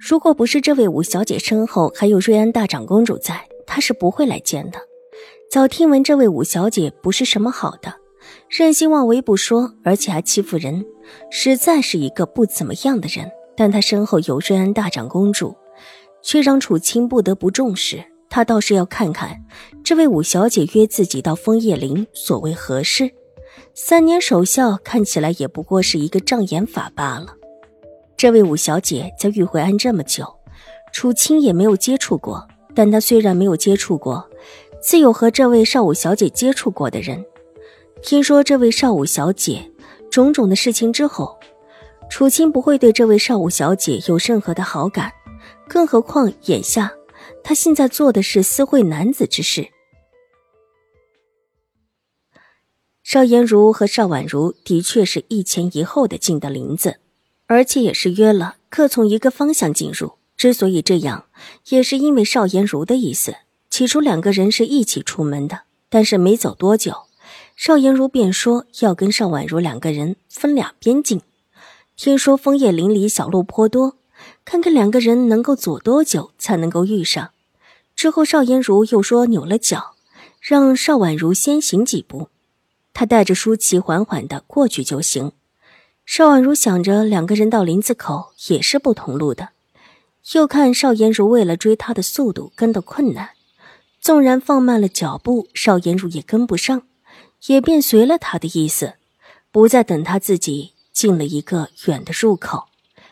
如果不是这位五小姐身后还有瑞安大长公主在，她是不会来见的。早听闻这位五小姐不是什么好的，任性妄为不说，而且还欺负人，实在是一个不怎么样的人。但她身后有瑞安大长公主，却让楚清不得不重视。他倒是要看看这位五小姐约自己到枫叶林所为何事。三年守孝看起来也不过是一个障眼法罢了。这位五小姐在玉回庵这么久，楚清也没有接触过。但她虽然没有接触过，自有和这位少五小姐接触过的人。听说这位少五小姐种种的事情之后，楚清不会对这位少五小姐有任何的好感。更何况眼下，他现在做的是私会男子之事。邵颜如和邵婉如的确是一前一后的进的林子。而且也是约了，各从一个方向进入。之所以这样，也是因为邵颜如的意思。起初两个人是一起出门的，但是没走多久，邵颜如便说要跟邵婉如两个人分两边进。听说枫叶林里小路颇多，看看两个人能够走多久才能够遇上。之后邵颜如又说扭了脚，让邵婉如先行几步，他带着舒淇缓缓的过去就行。邵婉如想着，两个人到林子口也是不同路的，又看邵颜如为了追他的速度跟得困难，纵然放慢了脚步，邵颜如也跟不上，也便随了他的意思，不再等他自己进了一个远的入口，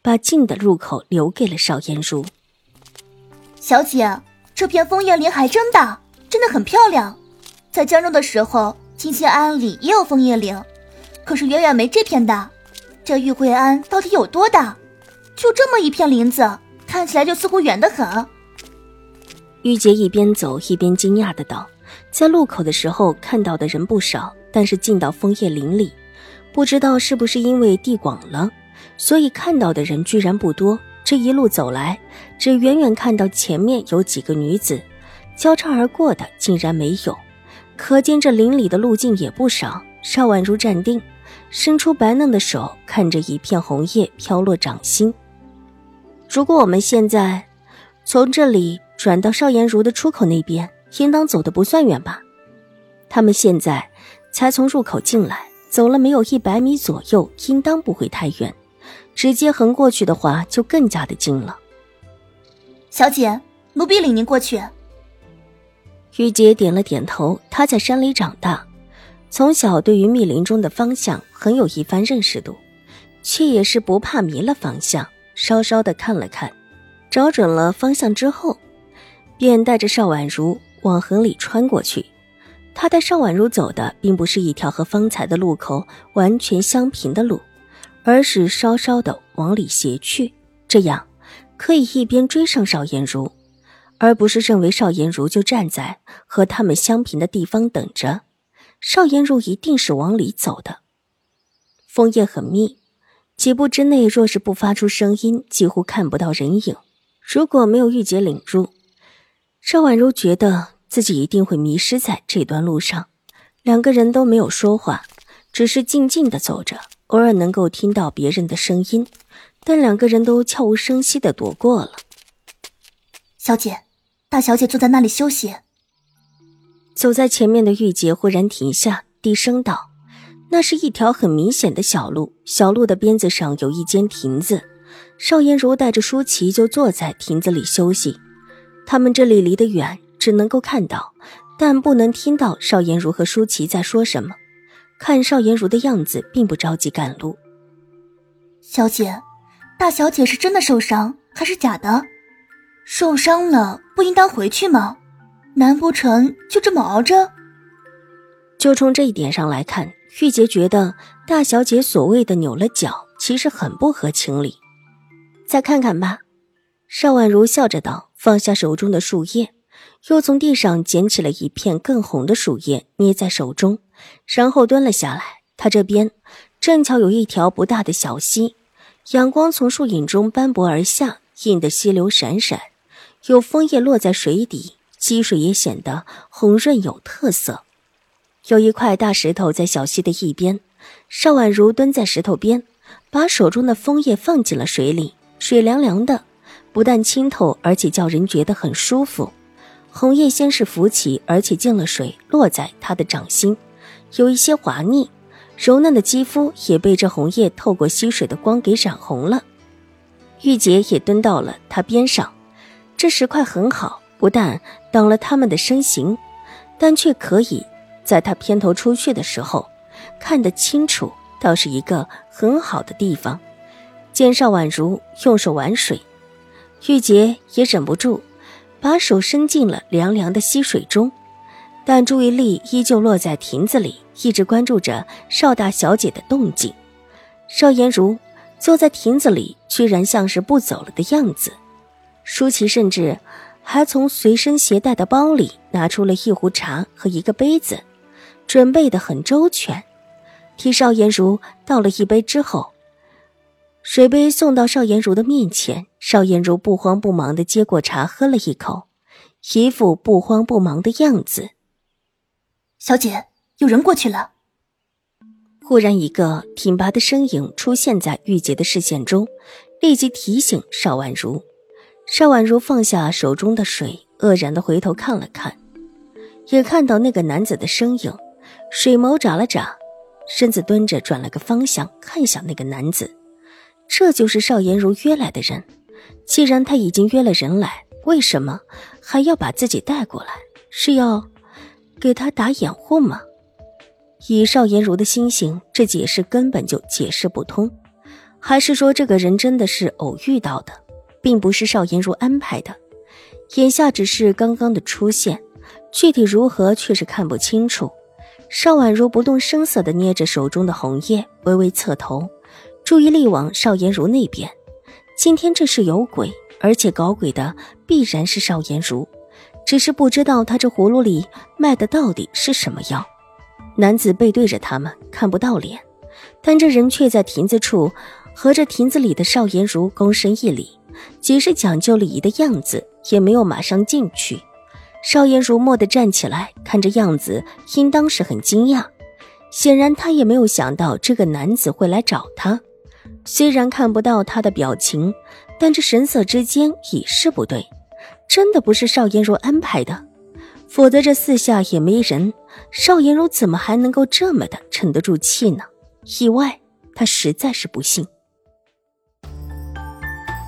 把近的入口留给了邵颜如。小姐，这片枫叶林还真大，真的很漂亮。在江州的时候，金仙庵里也有枫叶林，可是远远没这片大。这玉桂庵到底有多大？就这么一片林子，看起来就似乎远得很。玉洁一边走一边惊讶的道：“在路口的时候看到的人不少，但是进到枫叶林里，不知道是不是因为地广了，所以看到的人居然不多。这一路走来，只远远看到前面有几个女子，交叉而过的竟然没有，可见这林里的路径也不少。”邵婉如站定。伸出白嫩的手，看着一片红叶飘落掌心。如果我们现在从这里转到邵颜如的出口那边，应当走的不算远吧？他们现在才从入口进来，走了没有一百米左右，应当不会太远。直接横过去的话，就更加的近了。小姐，奴婢领您过去。玉洁点了点头，她在山里长大。从小对于密林中的方向很有一番认识度，却也是不怕迷了方向。稍稍的看了看，找准了方向之后，便带着邵婉如往河里穿过去。他带邵婉如走的并不是一条和方才的路口完全相平的路，而是稍稍的往里斜去，这样可以一边追上邵颜如，而不是认为邵颜如就站在和他们相平的地方等着。邵颜如一定是往里走的，枫叶很密，几步之内若是不发出声音，几乎看不到人影。如果没有玉洁领路，邵婉如觉得自己一定会迷失在这段路上。两个人都没有说话，只是静静的走着，偶尔能够听到别人的声音，但两个人都悄无声息的躲过了。小姐，大小姐坐在那里休息。走在前面的玉洁忽然停下，低声道：“那是一条很明显的小路，小路的边子上有一间亭子。邵颜如带着舒淇就坐在亭子里休息。他们这里离得远，只能够看到，但不能听到邵颜如和舒淇在说什么。看邵颜如的样子，并不着急赶路。小姐，大小姐是真的受伤，还是假的？受伤了，不应当回去吗？”难不成就这么熬着？就从这一点上来看，玉洁觉得大小姐所谓的扭了脚，其实很不合情理。再看看吧，邵婉如笑着道，放下手中的树叶，又从地上捡起了一片更红的树叶，捏在手中，然后蹲了下来。她这边正巧有一条不大的小溪，阳光从树影中斑驳而下，映得溪流闪闪，有枫叶落在水底，溪水也显得红润有特色。有一块大石头在小溪的一边，邵婉如蹲在石头边，把手中的枫叶放进了水里，水凉凉的，不但清透，而且叫人觉得很舒服。红叶先是浮起，而且进了水，落在她的掌心，有一些滑腻，柔嫩的肌肤也被这红叶透过溪水的光给染红了。玉洁也蹲到了他边上，这石块很好，不但挡了他们的身形，但却可以。在他偏头出去的时候，看得清楚，倒是一个很好的地方。见邵婉如用手玩水，玉洁也忍不住，把手伸进了凉凉的溪水中，但注意力依旧落在亭子里，一直关注着邵大小姐的动静。邵颜如坐在亭子里，居然像是不走了的样子。舒淇甚至还从随身携带的包里拿出了一壶茶和一个杯子。准备的很周全，替邵颜如倒了一杯之后，水杯送到邵颜如的面前。邵颜如不慌不忙的接过茶，喝了一口，一副不慌不忙的样子。小姐，有人过去了。忽然，一个挺拔的身影出现在玉洁的视线中，立即提醒邵婉如。邵婉如放下手中的水，愕然的回头看了看，也看到那个男子的身影。水眸眨了眨，身子蹲着，转了个方向，看向那个男子。这就是邵颜如约来的人。既然他已经约了人来，为什么还要把自己带过来？是要给他打掩护吗？以邵颜如的心性，这解释根本就解释不通。还是说，这个人真的是偶遇到的，并不是邵颜如安排的？眼下只是刚刚的出现，具体如何却是看不清楚。邵婉如不动声色地捏着手中的红叶，微微侧头，注意力往邵颜如那边。今天这是有鬼，而且搞鬼的必然是邵颜如，只是不知道他这葫芦里卖的到底是什么药。男子背对着他们，看不到脸，但这人却在亭子处和这亭子里的邵颜如躬身一礼，即是讲究礼仪的样子，也没有马上进去。邵颜如默地站起来，看这样子，应当是很惊讶。显然，他也没有想到这个男子会来找他。虽然看不到他的表情，但这神色之间已是不对。真的不是邵颜如安排的，否则这四下也没人，邵颜如怎么还能够这么的沉得住气呢？意外，他实在是不信。